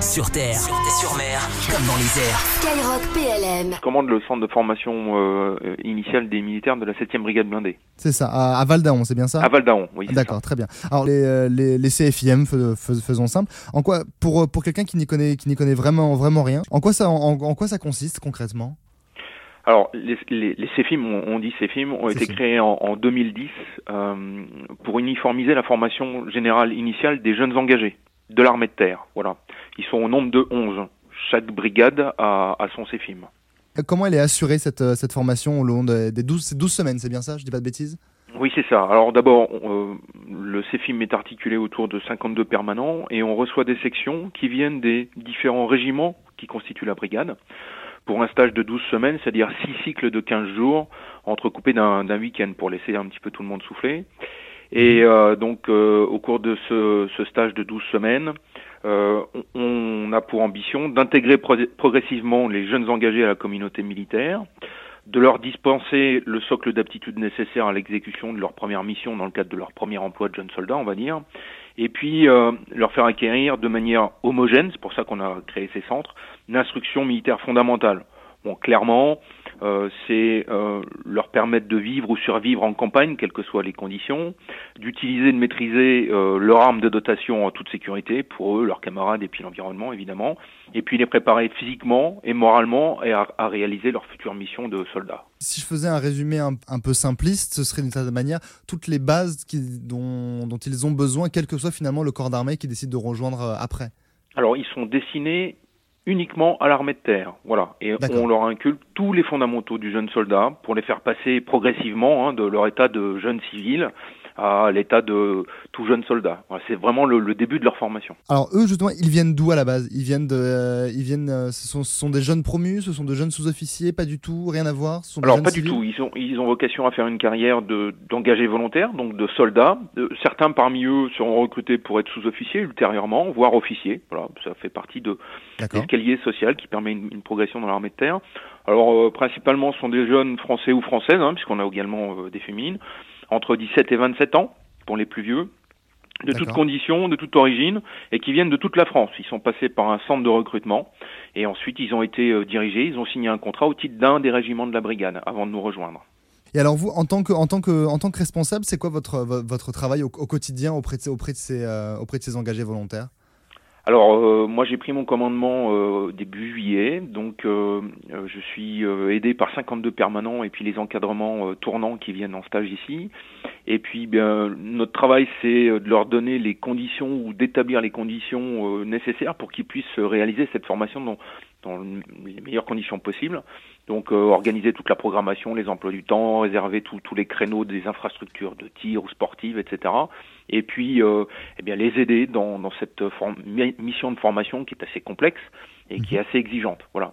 Sur terre, sur, mer, comme dans les airs. Skyrock PLM. Je commande le centre de formation euh, initiale des militaires de la 7e brigade blindée. C'est ça, à, à Val d'Aon, c'est bien ça À Val d'Aon, oui. D'accord, très bien. Alors les, euh, les, les CFIM, fais- fais- faisons simple. En quoi, pour, euh, pour quelqu'un qui n'y connaît, qui n'y connaît vraiment, vraiment rien, en quoi ça, en, en quoi ça consiste concrètement? Alors, les, les, les CEFIM, on, on dit CEFIM, ont été créés en, en 2010 euh, pour uniformiser la formation générale initiale des jeunes engagés de l'armée de terre. Voilà. Ils sont au nombre de 11. Chaque brigade a, a son CEFIM. Euh, Comment elle est assurée cette, euh, cette formation au long de- des 12, c'est 12 semaines, c'est bien ça Je dis pas de bêtises? Oui, c'est ça. Alors d'abord, euh, le CEFIM est articulé autour de 52 permanents et on reçoit des sections qui viennent des différents régiments qui constituent la brigade pour un stage de 12 semaines, c'est-à-dire 6 cycles de 15 jours entrecoupés d'un d'un week-end pour laisser un petit peu tout le monde souffler. Et euh, donc euh, au cours de ce, ce stage de 12 semaines, euh, on, a pour ambition d'intégrer pro- progressivement les jeunes engagés à la communauté militaire, de leur dispenser le socle d'aptitudes nécessaires à l'exécution de leur première mission dans le cadre de leur premier emploi de jeunes soldats, on va dire, et puis euh, leur faire acquérir de manière homogène, c'est pour ça qu'on a créé ces centres, une instruction militaire fondamentale. Bon, clairement, c'est euh, leur permettre de vivre ou survivre en campagne, quelles que soient les conditions, d'utiliser, de maîtriser euh, leur arme de dotation en toute sécurité pour eux, leurs camarades et puis l'environnement évidemment, et puis les préparer physiquement et moralement et à, à réaliser leur future mission de soldats. Si je faisais un résumé un, un peu simpliste, ce serait d'une certaine manière toutes les bases qui, dont, dont ils ont besoin, quel que soit finalement le corps d'armée qui décide de rejoindre euh, après. Alors ils sont destinés uniquement à l'armée de terre, voilà, et on leur inculque tous les fondamentaux du jeune soldat pour les faire passer progressivement hein, de leur état de jeune civil à l'état de tout jeune soldat. Voilà, c'est vraiment le, le début de leur formation. Alors eux justement, ils viennent d'où à la base? Ils viennent de, euh, ils viennent, euh, ce sont, ce sont des jeunes promus, ce sont de jeunes sous-officiers, pas du tout, rien à voir. Ce sont des Alors pas du tout. Ils ont ils ont vocation à faire une carrière de d'engagés volontaires, donc de soldats. Euh, certains parmi eux seront recrutés pour être sous-officiers ultérieurement, voire officiers. Voilà, ça fait partie de D'accord. l'escalier social qui permet une, une progression dans l'armée de terre. Alors euh, principalement ce sont des jeunes français ou françaises, hein, puisqu'on a également euh, des féminines, entre 17 et 27 ans pour les plus vieux, de toutes conditions, de toute origine, et qui viennent de toute la France. Ils sont passés par un centre de recrutement, et ensuite ils ont été euh, dirigés, ils ont signé un contrat au titre d'un des régiments de la brigade avant de nous rejoindre. Et alors vous, en tant que, en tant que, en tant que responsable, c'est quoi votre, vo- votre travail au, au quotidien auprès de, auprès de ces, euh, auprès de ces engagés volontaires? Alors euh, moi j'ai pris mon commandement euh, début juillet, donc euh, euh, je suis aidé par 52 permanents et puis les encadrements tournants qui viennent en stage ici. Et puis bien notre travail c'est de leur donner les conditions ou d'établir les conditions nécessaires pour qu'ils puissent réaliser cette formation dans les meilleures conditions possibles. Donc euh, organiser toute la programmation, les emplois du temps, réserver tous les créneaux des infrastructures de tir ou sportives, etc. Et puis euh, eh bien les aider dans, dans cette mission de formation qui est assez complexe et qui est assez exigeante. Voilà.